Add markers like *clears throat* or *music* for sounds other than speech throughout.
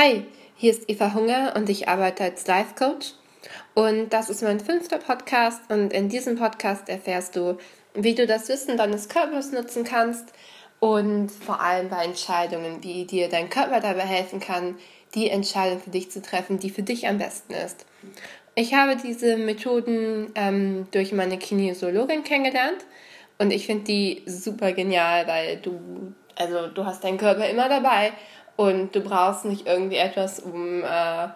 Hi, hier ist Eva Hunger und ich arbeite als Life Coach. Und das ist mein fünfter Podcast und in diesem Podcast erfährst du, wie du das Wissen deines Körpers nutzen kannst und vor allem bei Entscheidungen, wie dir dein Körper dabei helfen kann, die Entscheidung für dich zu treffen, die für dich am besten ist. Ich habe diese Methoden ähm, durch meine Kinesiologin kennengelernt und ich finde die super genial, weil du, also du hast deinen Körper immer dabei und du brauchst nicht irgendwie etwas, um, äh,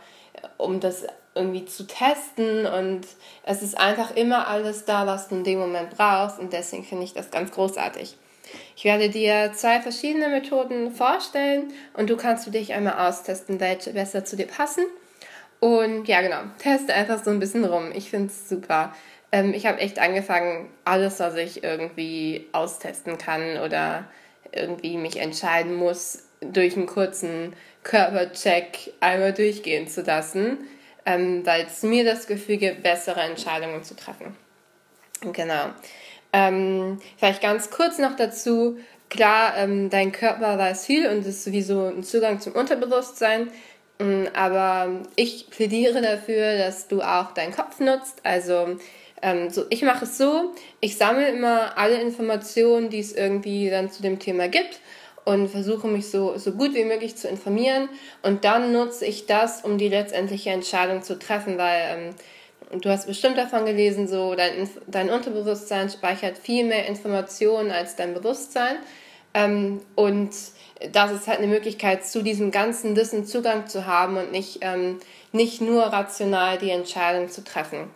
um das irgendwie zu testen. Und es ist einfach immer alles da, was du in dem Moment brauchst. Und deswegen finde ich das ganz großartig. Ich werde dir zwei verschiedene Methoden vorstellen und du kannst für dich einmal austesten, welche besser zu dir passen. Und ja, genau, teste einfach so ein bisschen rum. Ich finde es super. Ähm, ich habe echt angefangen, alles, was ich irgendwie austesten kann oder irgendwie mich entscheiden muss, durch einen kurzen Körpercheck einmal durchgehen zu lassen, ähm, weil es mir das Gefühl gibt, bessere Entscheidungen zu treffen. Genau. Ähm, vielleicht ganz kurz noch dazu. Klar, ähm, dein Körper weiß viel und ist sowieso ein Zugang zum Unterbewusstsein. Ähm, aber ich plädiere dafür, dass du auch deinen Kopf nutzt. Also ähm, so, ich mache es so, ich sammle immer alle Informationen, die es irgendwie dann zu dem Thema gibt und versuche mich so, so gut wie möglich zu informieren. Und dann nutze ich das, um die letztendliche Entscheidung zu treffen, weil ähm, du hast bestimmt davon gelesen, so dein, dein Unterbewusstsein speichert viel mehr Informationen als dein Bewusstsein. Ähm, und das ist halt eine Möglichkeit, zu diesem ganzen Wissen Zugang zu haben und nicht, ähm, nicht nur rational die Entscheidung zu treffen.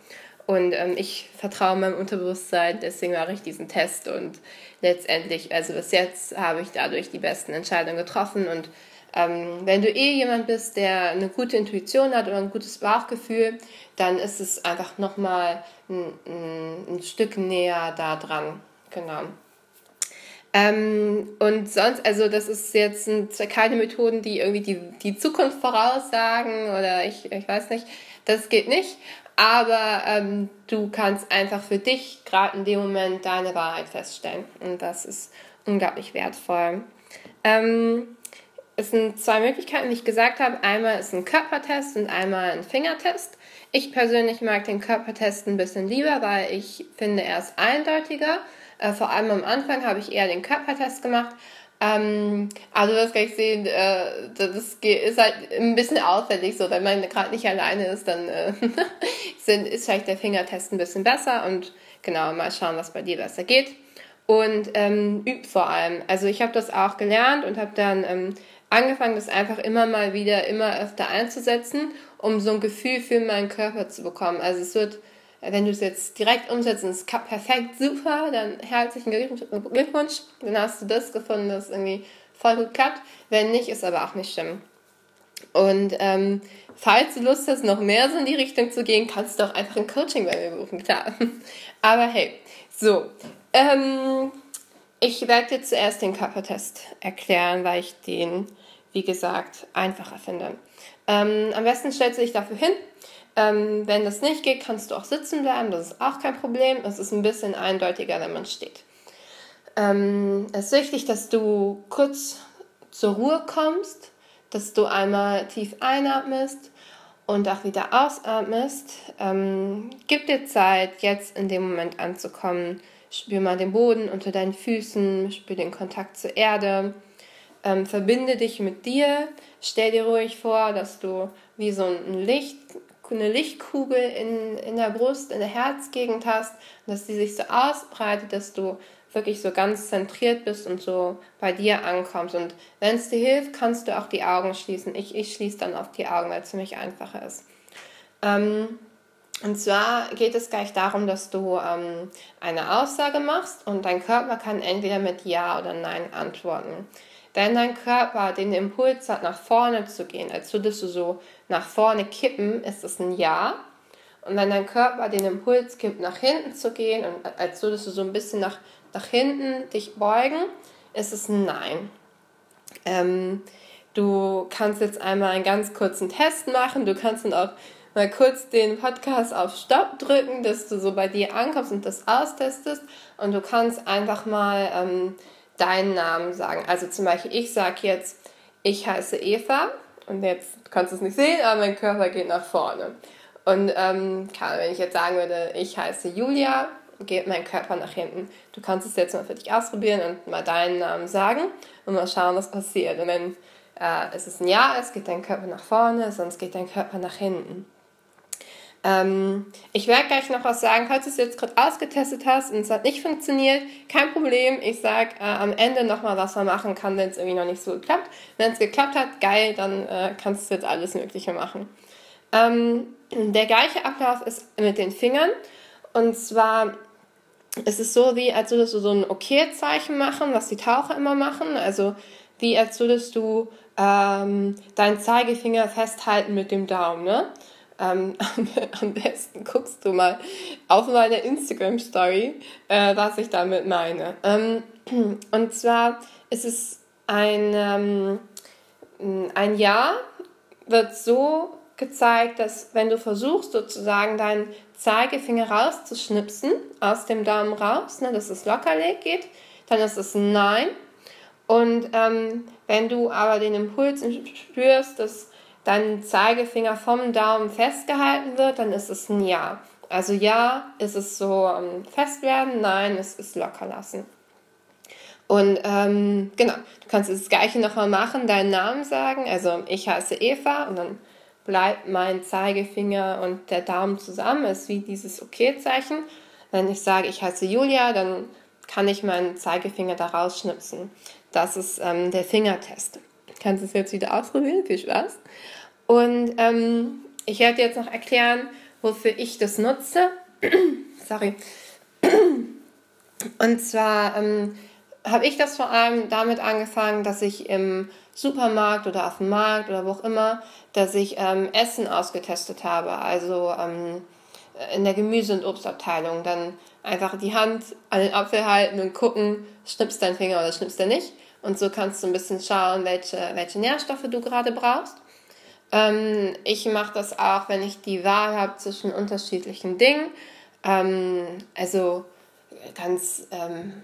Und ähm, ich vertraue meinem Unterbewusstsein, deswegen mache ich diesen Test und letztendlich, also bis jetzt habe ich dadurch die besten Entscheidungen getroffen und ähm, wenn du eh jemand bist, der eine gute Intuition hat oder ein gutes Bauchgefühl, dann ist es einfach nochmal ein, ein, ein Stück näher da dran. Genau. Ähm, und sonst, also das ist jetzt sind keine Methoden, die irgendwie die, die Zukunft voraussagen oder ich, ich weiß nicht, das geht nicht aber ähm, du kannst einfach für dich gerade in dem Moment deine Wahrheit feststellen. Und das ist unglaublich wertvoll. Ähm, es sind zwei Möglichkeiten, die ich gesagt habe. Einmal ist ein Körpertest und einmal ein Fingertest. Ich persönlich mag den Körpertest ein bisschen lieber, weil ich finde, er ist eindeutiger. Äh, vor allem am Anfang habe ich eher den Körpertest gemacht. Ähm, also das kann ich sehen, äh, das ist halt ein bisschen auffällig so, wenn man gerade nicht alleine ist, dann äh, *laughs* sind, ist vielleicht der Fingertest ein bisschen besser und genau, mal schauen, was bei dir besser geht. Und ähm, übt vor allem. Also ich habe das auch gelernt und habe dann ähm, angefangen, das einfach immer mal wieder, immer öfter einzusetzen, um so ein Gefühl für meinen Körper zu bekommen. Also es wird wenn du es jetzt direkt umsetzt und es klappt perfekt, super, dann herzlichen Glückwunsch. Dann hast du das gefunden, das irgendwie voll gut klappt. Wenn nicht, ist aber auch nicht schlimm. Und ähm, falls du Lust hast, noch mehr so in die Richtung zu gehen, kannst du auch einfach ein Coaching bei mir buchen, klar. *laughs* Aber hey, so. Ähm, ich werde dir zuerst den Körpertest erklären, weil ich den, wie gesagt, einfacher finde. Ähm, am besten stellst du dich dafür hin ähm, wenn das nicht geht, kannst du auch sitzen bleiben, das ist auch kein Problem. Es ist ein bisschen eindeutiger, wenn man steht. Ähm, es ist wichtig, dass du kurz zur Ruhe kommst, dass du einmal tief einatmest und auch wieder ausatmest. Ähm, gib dir Zeit, jetzt in dem Moment anzukommen. Spür mal den Boden unter deinen Füßen, spür den Kontakt zur Erde. Ähm, verbinde dich mit dir. Stell dir ruhig vor, dass du wie so ein Licht eine Lichtkugel in, in der Brust, in der Herzgegend hast, dass die sich so ausbreitet, dass du wirklich so ganz zentriert bist und so bei dir ankommst. Und wenn es dir hilft, kannst du auch die Augen schließen. Ich, ich schließe dann auf die Augen, weil es für mich einfacher ist. Ähm, und zwar geht es gleich darum, dass du ähm, eine Aussage machst und dein Körper kann entweder mit Ja oder Nein antworten. Wenn dein Körper den Impuls hat, nach vorne zu gehen, als würdest du so nach vorne kippen, ist es ein Ja. Und wenn dein Körper den Impuls gibt, nach hinten zu gehen, und als würdest du so ein bisschen nach, nach hinten dich beugen, ist es ein Nein. Ähm, du kannst jetzt einmal einen ganz kurzen Test machen. Du kannst dann auch mal kurz den Podcast auf Stopp drücken, dass du so bei dir ankommst und das austestest. Und du kannst einfach mal ähm, deinen Namen sagen. Also zum Beispiel, ich sage jetzt, ich heiße Eva Und jetzt kannst du es nicht sehen, aber mein Körper geht nach vorne. Und ähm, wenn ich jetzt sagen würde, ich heiße Julia, geht mein Körper nach hinten. Du kannst es jetzt mal für dich ausprobieren und mal deinen Namen sagen und mal schauen, was passiert. Und wenn äh, es ist ein Ja ist, geht dein Körper nach vorne, sonst geht dein Körper nach hinten. Ähm, ich werde gleich noch was sagen, falls du es jetzt gerade ausgetestet hast und es hat nicht funktioniert, kein Problem. Ich sage äh, am Ende nochmal, was man machen kann, wenn es irgendwie noch nicht so geklappt. Wenn es geklappt hat, geil, dann äh, kannst du jetzt alles Mögliche machen. Ähm, der gleiche Ablauf ist mit den Fingern. Und zwar ist es so, wie als würdest du so ein Okay-Zeichen machen, was die Taucher immer machen. Also wie als würdest du ähm, deinen Zeigefinger festhalten mit dem Daumen. Ne? Ähm, *laughs* am besten guckst du mal auf meiner Instagram-Story, äh, was ich damit meine. Ähm, *clears throat* und zwar ist es ein, ähm, ein Jahr, wird so gezeigt, dass wenn du versuchst, sozusagen deinen Zeigefinger rauszuschnipsen, aus dem Daumen raus, ne, dass es locker geht, dann ist es ein Nein. Und ähm, wenn du aber den Impuls spürst, dass dein Zeigefinger vom Daumen festgehalten wird, dann ist es ein Ja. Also Ja ist es so ähm, fest werden, Nein ist es locker lassen. Und ähm, genau, du kannst das gleiche nochmal machen, deinen Namen sagen. Also ich heiße Eva und dann bleibt mein Zeigefinger und der Daumen zusammen, ist wie dieses Okay-Zeichen. Wenn ich sage, ich heiße Julia, dann kann ich meinen Zeigefinger da rausschnipsen. Das ist ähm, der Fingertest. Kannst es jetzt wieder ausprobieren? Viel Spaß. Und ähm, ich werde jetzt noch erklären, wofür ich das nutze. *clears throat* Sorry. *clears throat* Und zwar ähm, habe ich das vor allem damit angefangen, dass ich im Supermarkt oder auf dem Markt oder wo auch immer, dass ich ähm, Essen ausgetestet habe. Also ähm, in der Gemüse- und Obstabteilung. Dann einfach die Hand an den Apfel halten und gucken, schnippst dein Finger oder schnippst er nicht. Und so kannst du ein bisschen schauen, welche, welche Nährstoffe du gerade brauchst. Ähm, ich mache das auch, wenn ich die Wahl habe zwischen unterschiedlichen Dingen. Ähm, also ganz, ähm,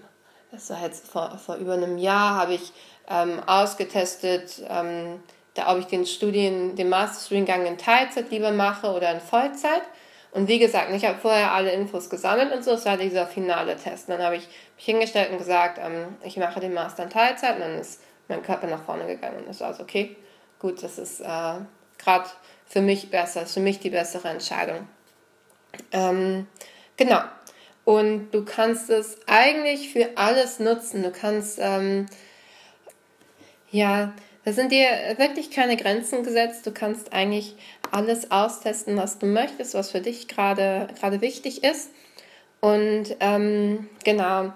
das war jetzt vor, vor über einem Jahr, habe ich ähm, ausgetestet, ähm, da, ob ich den Studien, den Masterstudiengang in Teilzeit lieber mache oder in Vollzeit. Und wie gesagt, ich habe vorher alle Infos gesammelt und so, das war dieser finale Test. Und dann habe ich mich hingestellt und gesagt, ähm, ich mache den Master in Teilzeit und dann ist mein Körper nach vorne gegangen und war also okay, gut, das ist äh, gerade für mich besser, ist für mich die bessere Entscheidung. Ähm, genau. Und du kannst es eigentlich für alles nutzen. Du kannst ähm, ja, da sind dir wirklich keine Grenzen gesetzt. Du kannst eigentlich alles austesten, was du möchtest, was für dich gerade wichtig ist. Und ähm, genau,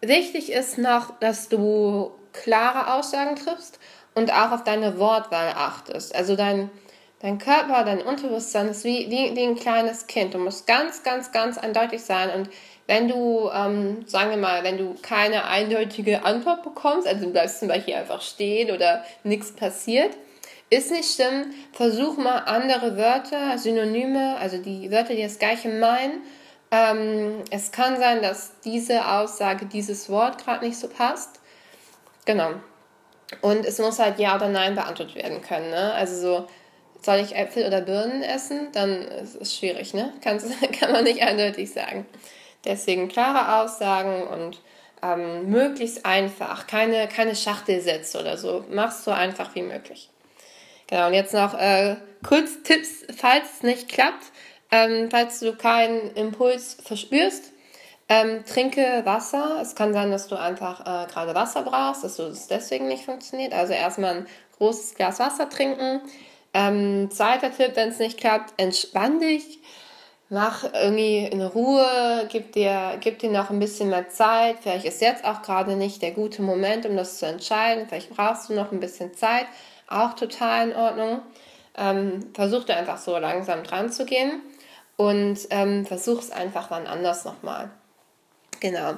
wichtig ist noch, dass du klare Aussagen triffst und auch auf deine Wortwahl achtest. Also dein, dein Körper, dein Unterbewusstsein ist wie, wie, wie ein kleines Kind. Du musst ganz, ganz, ganz eindeutig sein und wenn du, ähm, sagen wir mal, wenn du keine eindeutige Antwort bekommst, also du bleibst zum Beispiel einfach stehen oder nichts passiert, ist nicht schlimm. Versuch mal andere Wörter, Synonyme, also die Wörter, die das Gleiche meinen. Ähm, es kann sein, dass diese Aussage, dieses Wort gerade nicht so passt. Genau. Und es muss halt Ja oder Nein beantwortet werden können. Ne? Also so, soll ich Äpfel oder Birnen essen? Dann ist es schwierig, ne? Kannst, *laughs* kann man nicht eindeutig sagen. Deswegen klare Aussagen und ähm, möglichst einfach, keine, keine Schachtelsätze oder so. Mach's so einfach wie möglich. Genau, und jetzt noch äh, kurz Tipps, falls es nicht klappt, ähm, falls du keinen Impuls verspürst. Ähm, trinke Wasser. Es kann sein, dass du einfach äh, gerade Wasser brauchst, dass es deswegen nicht funktioniert. Also erstmal ein großes Glas Wasser trinken. Ähm, zweiter Tipp, wenn es nicht klappt, entspann dich mach irgendwie in Ruhe, gib dir, gib dir noch ein bisschen mehr Zeit. Vielleicht ist jetzt auch gerade nicht der gute Moment, um das zu entscheiden. Vielleicht brauchst du noch ein bisschen Zeit. Auch total in Ordnung. Ähm, versuch da einfach so langsam dran zu gehen und ähm, versuch es einfach wann anders nochmal. Genau.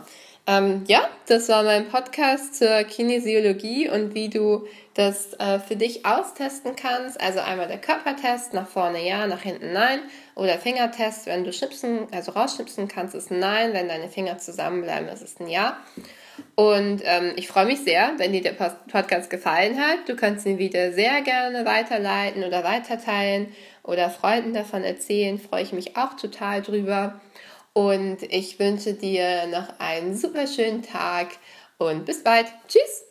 Ähm, ja, das war mein Podcast zur Kinesiologie und wie du das äh, für dich austesten kannst. Also einmal der Körpertest, nach vorne ja, nach hinten nein. Oder Fingertest, wenn du schnipsen, also rausschnipsen kannst, ist ein Nein. Wenn deine Finger zusammenbleiben, ist es ein Ja. Und ähm, ich freue mich sehr, wenn dir der Podcast gefallen hat. Du kannst ihn wieder sehr gerne weiterleiten oder weiterteilen oder Freunden davon erzählen. Freue ich mich auch total drüber. Und ich wünsche dir noch einen super schönen Tag und bis bald. Tschüss!